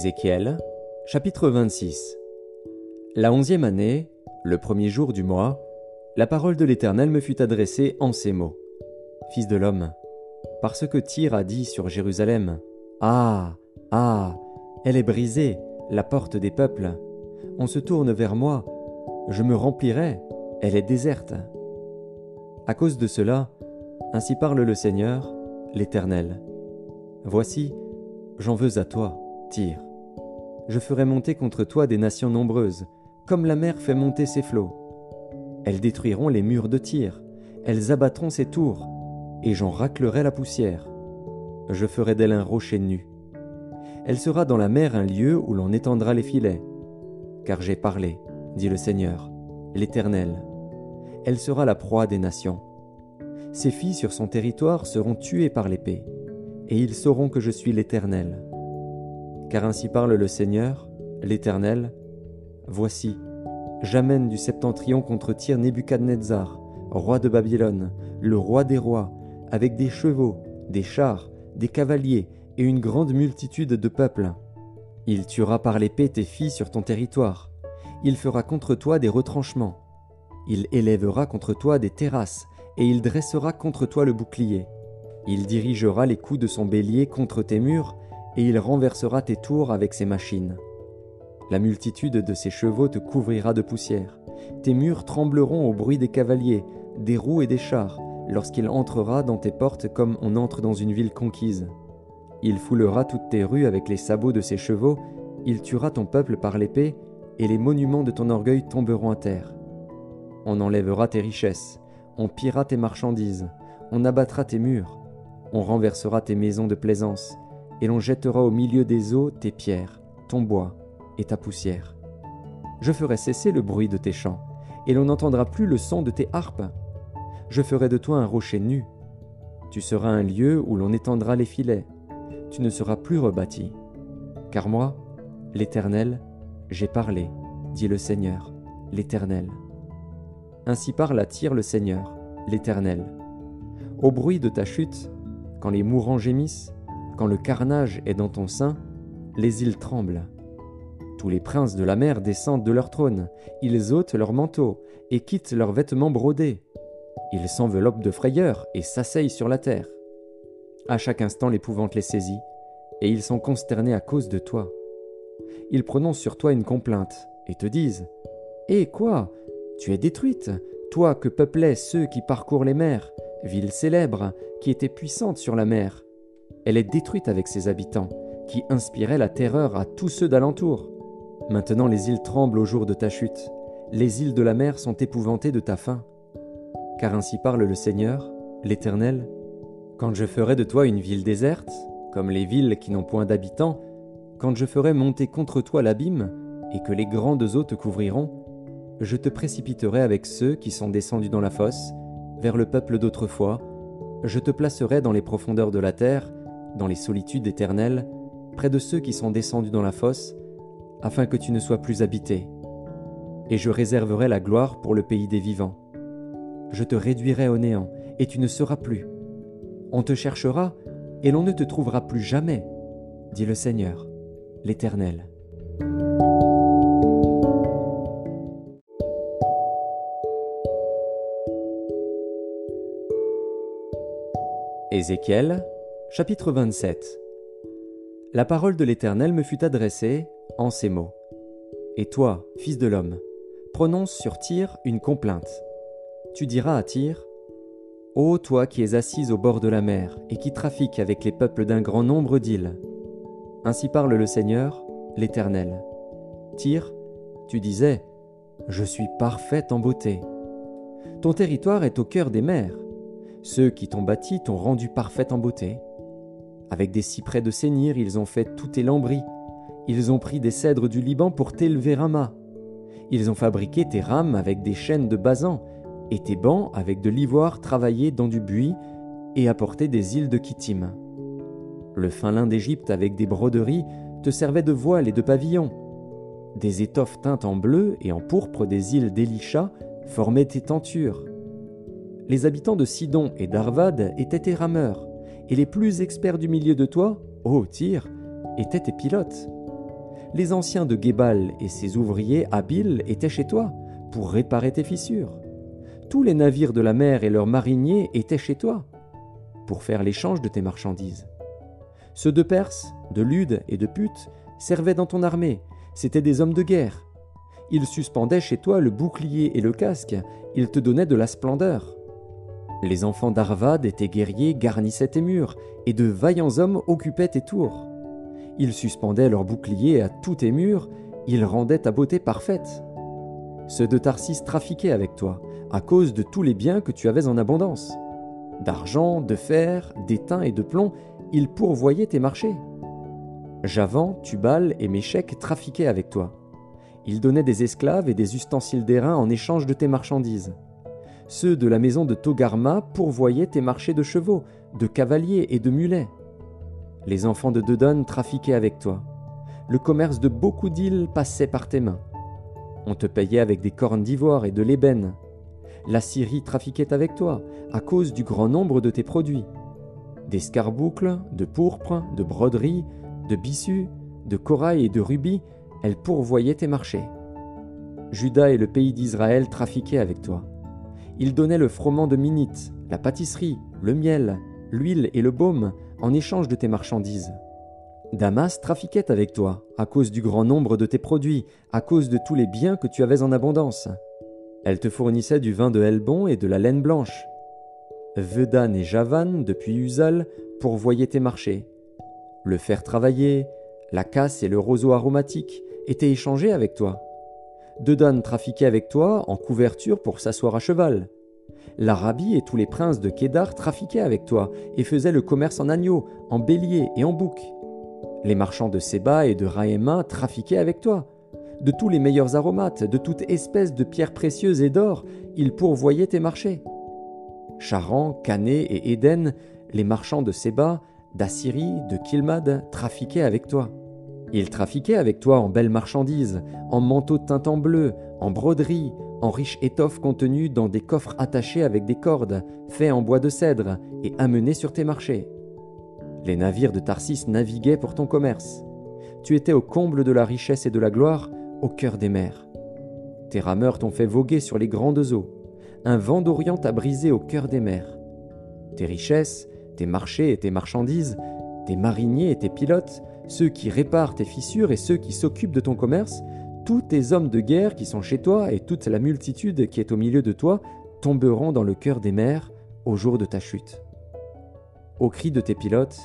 Ézéchiel, chapitre 26 La onzième année, le premier jour du mois, la parole de l'Éternel me fut adressée en ces mots. Fils de l'homme, parce que Tyr a dit sur Jérusalem, Ah, ah, elle est brisée, la porte des peuples. On se tourne vers moi, je me remplirai, elle est déserte. À cause de cela, ainsi parle le Seigneur, l'Éternel. Voici, j'en veux à toi Tire. Je ferai monter contre toi des nations nombreuses, comme la mer fait monter ses flots. Elles détruiront les murs de Tyr, elles abattront ses tours, et j'en raclerai la poussière. Je ferai d'elle un rocher nu. Elle sera dans la mer un lieu où l'on étendra les filets. Car j'ai parlé, dit le Seigneur, l'Éternel. Elle sera la proie des nations. Ses filles sur son territoire seront tuées par l'épée, et ils sauront que je suis l'Éternel. Car ainsi parle le Seigneur, l'Éternel. Voici, j'amène du septentrion contre Tyr Nebuchadnezzar, roi de Babylone, le roi des rois, avec des chevaux, des chars, des cavaliers et une grande multitude de peuples. Il tuera par l'épée tes filles sur ton territoire. Il fera contre toi des retranchements. Il élèvera contre toi des terrasses, et il dressera contre toi le bouclier. Il dirigera les coups de son bélier contre tes murs, et il renversera tes tours avec ses machines. La multitude de ses chevaux te couvrira de poussière. Tes murs trembleront au bruit des cavaliers, des roues et des chars, lorsqu'il entrera dans tes portes comme on entre dans une ville conquise. Il foulera toutes tes rues avec les sabots de ses chevaux, il tuera ton peuple par l'épée, et les monuments de ton orgueil tomberont à terre. On enlèvera tes richesses, on pillera tes marchandises, on abattra tes murs, on renversera tes maisons de plaisance, et l'on jettera au milieu des eaux tes pierres, ton bois et ta poussière. Je ferai cesser le bruit de tes chants, et l'on n'entendra plus le son de tes harpes. Je ferai de toi un rocher nu. Tu seras un lieu où l'on étendra les filets. Tu ne seras plus rebâti. Car moi, l'Éternel, j'ai parlé, dit le Seigneur, l'Éternel. Ainsi parle à Tyr le Seigneur, l'Éternel. Au bruit de ta chute, quand les mourants gémissent, quand le carnage est dans ton sein, les îles tremblent. Tous les princes de la mer descendent de leur trône, ils ôtent leurs manteaux et quittent leurs vêtements brodés. Ils s'enveloppent de frayeur et s'asseyent sur la terre. À chaque instant l'épouvante les saisit, et ils sont consternés à cause de toi. Ils prononcent sur toi une complainte, et te disent Eh quoi? Tu es détruite, toi que peuplaient ceux qui parcourent les mers, ville célèbre, qui était puissante sur la mer. Elle est détruite avec ses habitants, qui inspiraient la terreur à tous ceux d'alentour. Maintenant les îles tremblent au jour de ta chute, les îles de la mer sont épouvantées de ta faim. Car ainsi parle le Seigneur, l'Éternel, quand je ferai de toi une ville déserte, comme les villes qui n'ont point d'habitants, quand je ferai monter contre toi l'abîme, et que les grandes eaux te couvriront, je te précipiterai avec ceux qui sont descendus dans la fosse, vers le peuple d'autrefois, je te placerai dans les profondeurs de la terre, dans les solitudes éternelles, près de ceux qui sont descendus dans la fosse, afin que tu ne sois plus habité. Et je réserverai la gloire pour le pays des vivants. Je te réduirai au néant, et tu ne seras plus. On te cherchera, et l'on ne te trouvera plus jamais, dit le Seigneur, l'Éternel. Ézéchiel, chapitre 27 La parole de l'Éternel me fut adressée en ces mots. Et toi, fils de l'homme, prononce sur Tyr une complainte. Tu diras à Tyr Ô toi qui es assise au bord de la mer et qui trafiques avec les peuples d'un grand nombre d'îles. Ainsi parle le Seigneur, l'Éternel. Tyr, tu disais Je suis parfaite en beauté. Ton territoire est au cœur des mers ceux qui t'ont bâti t'ont rendu parfaite en beauté. Avec des cyprès de Sénir, ils ont fait tout tes lambris. Ils ont pris des cèdres du Liban pour t'élever un mât. Ils ont fabriqué tes rames avec des chaînes de basan, et tes bancs avec de l'ivoire travaillé dans du buis, et apporté des îles de Kittim. Le fin lin d'Égypte avec des broderies te servait de voile et de pavillon. Des étoffes teintes en bleu et en pourpre des îles d'Elisha formaient tes tentures les habitants de Sidon et d'Arvad étaient tes rameurs, et les plus experts du milieu de toi, ô Tyr, étaient tes pilotes. les anciens de Gébal et ses ouvriers habiles étaient chez toi pour réparer tes fissures. Tous les navires de la mer et leurs mariniers étaient chez toi pour faire l'échange de tes marchandises. Ceux de Perse, de Lude et de Put servaient dans ton armée, c'étaient des hommes de guerre. Ils suspendaient chez toi le bouclier et le casque, ils te donnaient de la splendeur. Les enfants d'Arvad et tes guerriers garnissaient tes murs, et de vaillants hommes occupaient tes tours. Ils suspendaient leurs boucliers à tous tes murs, ils rendaient ta beauté parfaite. Ceux de Tarsis trafiquaient avec toi, à cause de tous les biens que tu avais en abondance. D'argent, de fer, d'étain et de plomb, ils pourvoyaient tes marchés. Javan, Tubal et Méchec trafiquaient avec toi. Ils donnaient des esclaves et des ustensiles d'airain en échange de tes marchandises. Ceux de la maison de Togarma pourvoyaient tes marchés de chevaux, de cavaliers et de mulets. Les enfants de Dedon trafiquaient avec toi. Le commerce de beaucoup d'îles passait par tes mains. On te payait avec des cornes d'ivoire et de l'ébène. La Syrie trafiquait avec toi à cause du grand nombre de tes produits. D'escarboucles, de pourpre, de broderies, de bissus, de corail et de rubis, elle pourvoyait tes marchés. Judas et le pays d'Israël trafiquaient avec toi. Il donnait le froment de minite, la pâtisserie, le miel, l'huile et le baume en échange de tes marchandises. Damas trafiquait avec toi, à cause du grand nombre de tes produits, à cause de tous les biens que tu avais en abondance. Elle te fournissait du vin de Helbon et de la laine blanche. Vedan et Javan, depuis Usal, pourvoyaient tes marchés. Le fer travaillé, la casse et le roseau aromatique étaient échangés avec toi. Dedan trafiquait avec toi en couverture pour s'asseoir à cheval. L'Arabie et tous les princes de Kédar trafiquaient avec toi et faisaient le commerce en agneaux, en béliers et en boucs. Les marchands de Séba et de Raéma trafiquaient avec toi. De tous les meilleurs aromates, de toute espèce de pierres précieuses et d'or, ils pourvoyaient tes marchés. Charan, Cané et Éden, les marchands de Séba, d'Assyrie, de Kilmad, trafiquaient avec toi. Ils trafiquaient avec toi en belles marchandises, en manteaux teints en bleu, en broderies, en riches étoffes contenues dans des coffres attachés avec des cordes, faits en bois de cèdre et amenés sur tes marchés. Les navires de Tarsis naviguaient pour ton commerce. Tu étais au comble de la richesse et de la gloire, au cœur des mers. Tes rameurs t'ont fait voguer sur les grandes eaux. Un vent d'Orient t'a brisé au cœur des mers. Tes richesses, tes marchés et tes marchandises, tes mariniers et tes pilotes, ceux qui réparent tes fissures et ceux qui s'occupent de ton commerce, tous tes hommes de guerre qui sont chez toi et toute la multitude qui est au milieu de toi tomberont dans le cœur des mers au jour de ta chute. Au cri de tes pilotes,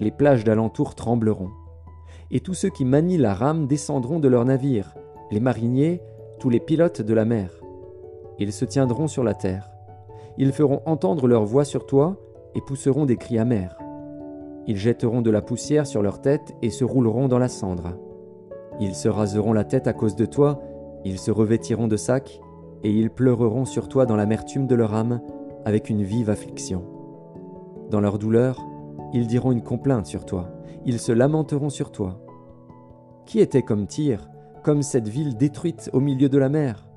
les plages d'alentour trembleront, et tous ceux qui manient la rame descendront de leurs navires, les mariniers, tous les pilotes de la mer. Ils se tiendront sur la terre. Ils feront entendre leur voix sur toi et pousseront des cris amers. Ils jetteront de la poussière sur leur tête et se rouleront dans la cendre. Ils se raseront la tête à cause de toi, ils se revêtiront de sacs, et ils pleureront sur toi dans l'amertume de leur âme, avec une vive affliction. Dans leur douleur, ils diront une complainte sur toi, ils se lamenteront sur toi. Qui était comme Tyr, comme cette ville détruite au milieu de la mer?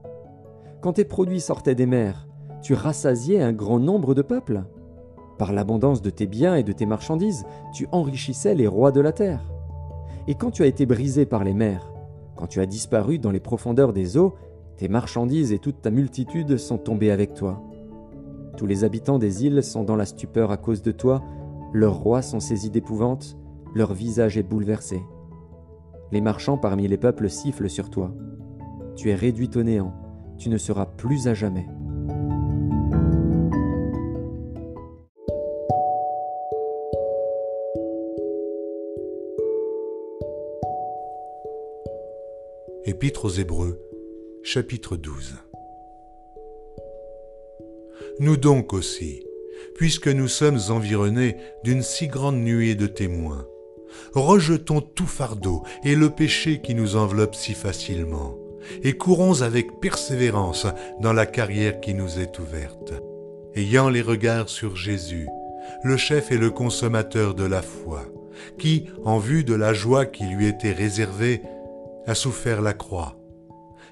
Quand tes produits sortaient des mers, tu rassasiais un grand nombre de peuples? Par l'abondance de tes biens et de tes marchandises, tu enrichissais les rois de la terre. Et quand tu as été brisé par les mers, quand tu as disparu dans les profondeurs des eaux, tes marchandises et toute ta multitude sont tombées avec toi. Tous les habitants des îles sont dans la stupeur à cause de toi, leurs rois sont saisis d'épouvante, leur visage est bouleversé. Les marchands parmi les peuples sifflent sur toi. Tu es réduit au néant, tu ne seras plus à jamais. Chapitre 12. Nous donc aussi, puisque nous sommes environnés d'une si grande nuée de témoins, rejetons tout fardeau et le péché qui nous enveloppe si facilement, et courons avec persévérance dans la carrière qui nous est ouverte, ayant les regards sur Jésus, le chef et le consommateur de la foi, qui, en vue de la joie qui lui était réservée, a souffert la croix,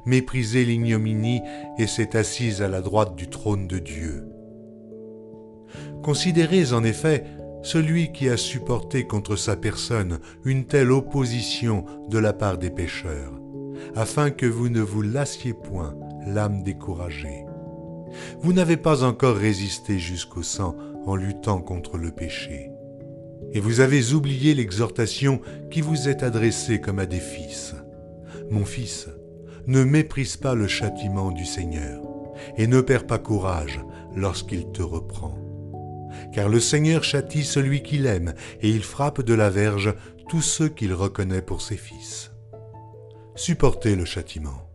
méprisé l'ignominie et s'est assise à la droite du trône de Dieu. Considérez en effet celui qui a supporté contre sa personne une telle opposition de la part des pécheurs, afin que vous ne vous lassiez point l'âme découragée. Vous n'avez pas encore résisté jusqu'au sang en luttant contre le péché. Et vous avez oublié l'exhortation qui vous est adressée comme à des fils. Mon fils, ne méprise pas le châtiment du Seigneur, et ne perds pas courage lorsqu'il te reprend. Car le Seigneur châtie celui qu'il aime, et il frappe de la verge tous ceux qu'il reconnaît pour ses fils. Supportez le châtiment,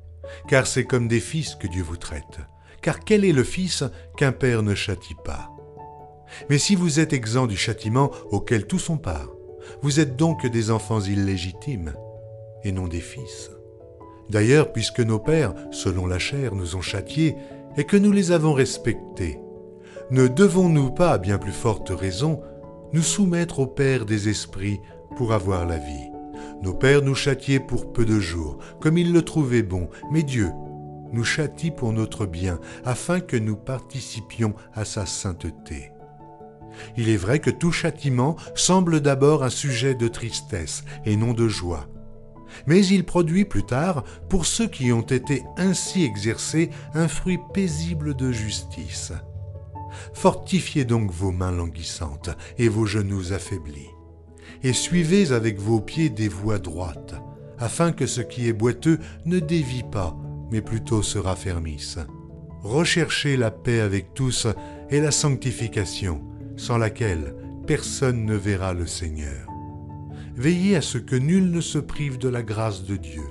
car c'est comme des fils que Dieu vous traite. Car quel est le fils qu'un père ne châtie pas? Mais si vous êtes exempt du châtiment auquel tous sont part, vous êtes donc des enfants illégitimes, et non des fils. D'ailleurs, puisque nos pères, selon la chair, nous ont châtiés, et que nous les avons respectés, ne devons-nous pas, à bien plus forte raison, nous soumettre au Père des esprits pour avoir la vie? Nos pères nous châtiaient pour peu de jours, comme ils le trouvaient bon, mais Dieu nous châtie pour notre bien, afin que nous participions à sa sainteté. Il est vrai que tout châtiment semble d'abord un sujet de tristesse et non de joie, mais il produit plus tard, pour ceux qui ont été ainsi exercés, un fruit paisible de justice. Fortifiez donc vos mains languissantes et vos genoux affaiblis, et suivez avec vos pieds des voies droites, afin que ce qui est boiteux ne dévie pas, mais plutôt se raffermisse. Recherchez la paix avec tous et la sanctification, sans laquelle personne ne verra le Seigneur. Veillez à ce que nul ne se prive de la grâce de Dieu,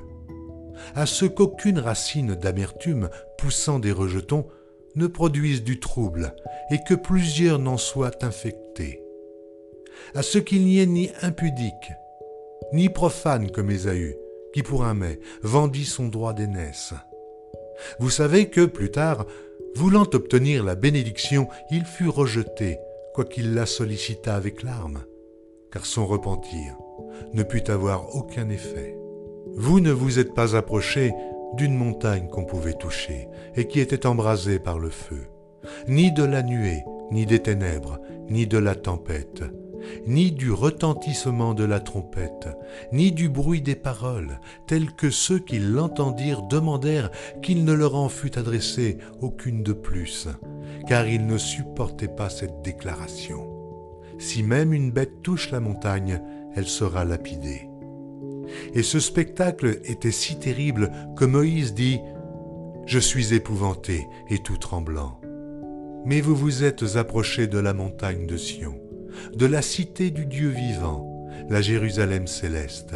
à ce qu'aucune racine d'amertume poussant des rejetons ne produise du trouble et que plusieurs n'en soient infectés, à ce qu'il n'y ait ni impudique, ni profane comme Ésaü, qui pour un mai vendit son droit d'aînesse. Vous savez que, plus tard, voulant obtenir la bénédiction, il fut rejeté, quoiqu'il la sollicita avec larmes, car son repentir ne put avoir aucun effet. Vous ne vous êtes pas approché d'une montagne qu'on pouvait toucher et qui était embrasée par le feu, ni de la nuée, ni des ténèbres, ni de la tempête, ni du retentissement de la trompette, ni du bruit des paroles, tels que ceux qui l'entendirent demandèrent qu'il ne leur en fût adressé aucune de plus, car ils ne supportaient pas cette déclaration. Si même une bête touche la montagne, elle sera lapidée. Et ce spectacle était si terrible que Moïse dit Je suis épouvanté et tout tremblant. Mais vous vous êtes approchés de la montagne de Sion, de la cité du Dieu vivant, la Jérusalem céleste,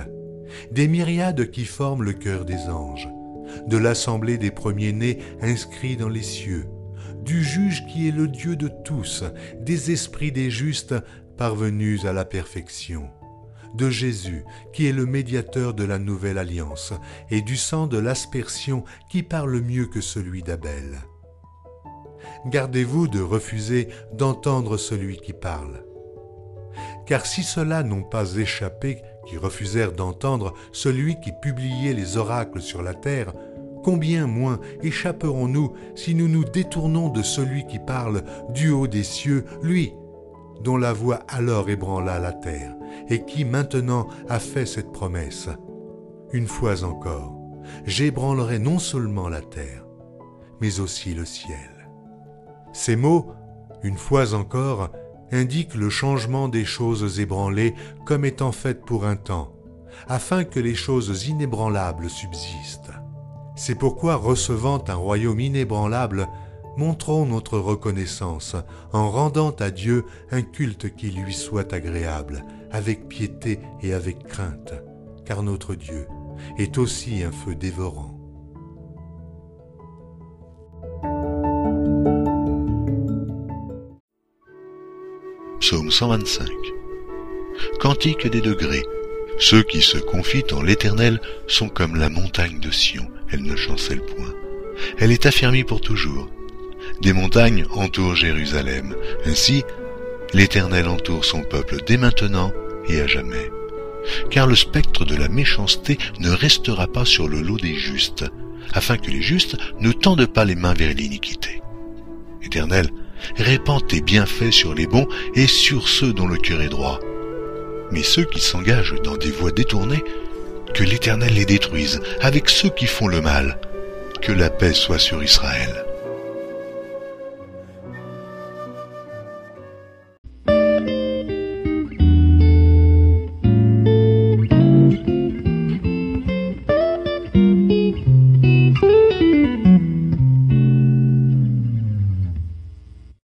des myriades qui forment le cœur des anges, de l'assemblée des premiers-nés inscrits dans les cieux, du juge qui est le Dieu de tous, des esprits des justes parvenus à la perfection de Jésus, qui est le médiateur de la nouvelle alliance, et du sang de l'aspersion qui parle mieux que celui d'Abel. Gardez-vous de refuser d'entendre celui qui parle. Car si ceux-là n'ont pas échappé, qui refusèrent d'entendre celui qui publiait les oracles sur la terre, combien moins échapperons-nous si nous nous détournons de celui qui parle du haut des cieux, lui, dont la voix alors ébranla la terre, et qui maintenant a fait cette promesse. Une fois encore, j'ébranlerai non seulement la terre, mais aussi le ciel. Ces mots, une fois encore, indiquent le changement des choses ébranlées comme étant faites pour un temps, afin que les choses inébranlables subsistent. C'est pourquoi, recevant un royaume inébranlable, montrons notre reconnaissance en rendant à Dieu un culte qui lui soit agréable, avec piété et avec crainte, car notre Dieu est aussi un feu dévorant. Psaume 125 Cantique des degrés. Ceux qui se confient en l'Éternel sont comme la montagne de Sion, elle ne chancelle point. Elle est affermie pour toujours des montagnes entourent Jérusalem. Ainsi, l'Éternel entoure son peuple dès maintenant et à jamais. Car le spectre de la méchanceté ne restera pas sur le lot des justes, afin que les justes ne tendent pas les mains vers l'iniquité. Éternel, Répands tes bienfaits sur les bons et sur ceux dont le cœur est droit. Mais ceux qui s'engagent dans des voies détournées, que l'Éternel les détruise avec ceux qui font le mal. Que la paix soit sur Israël.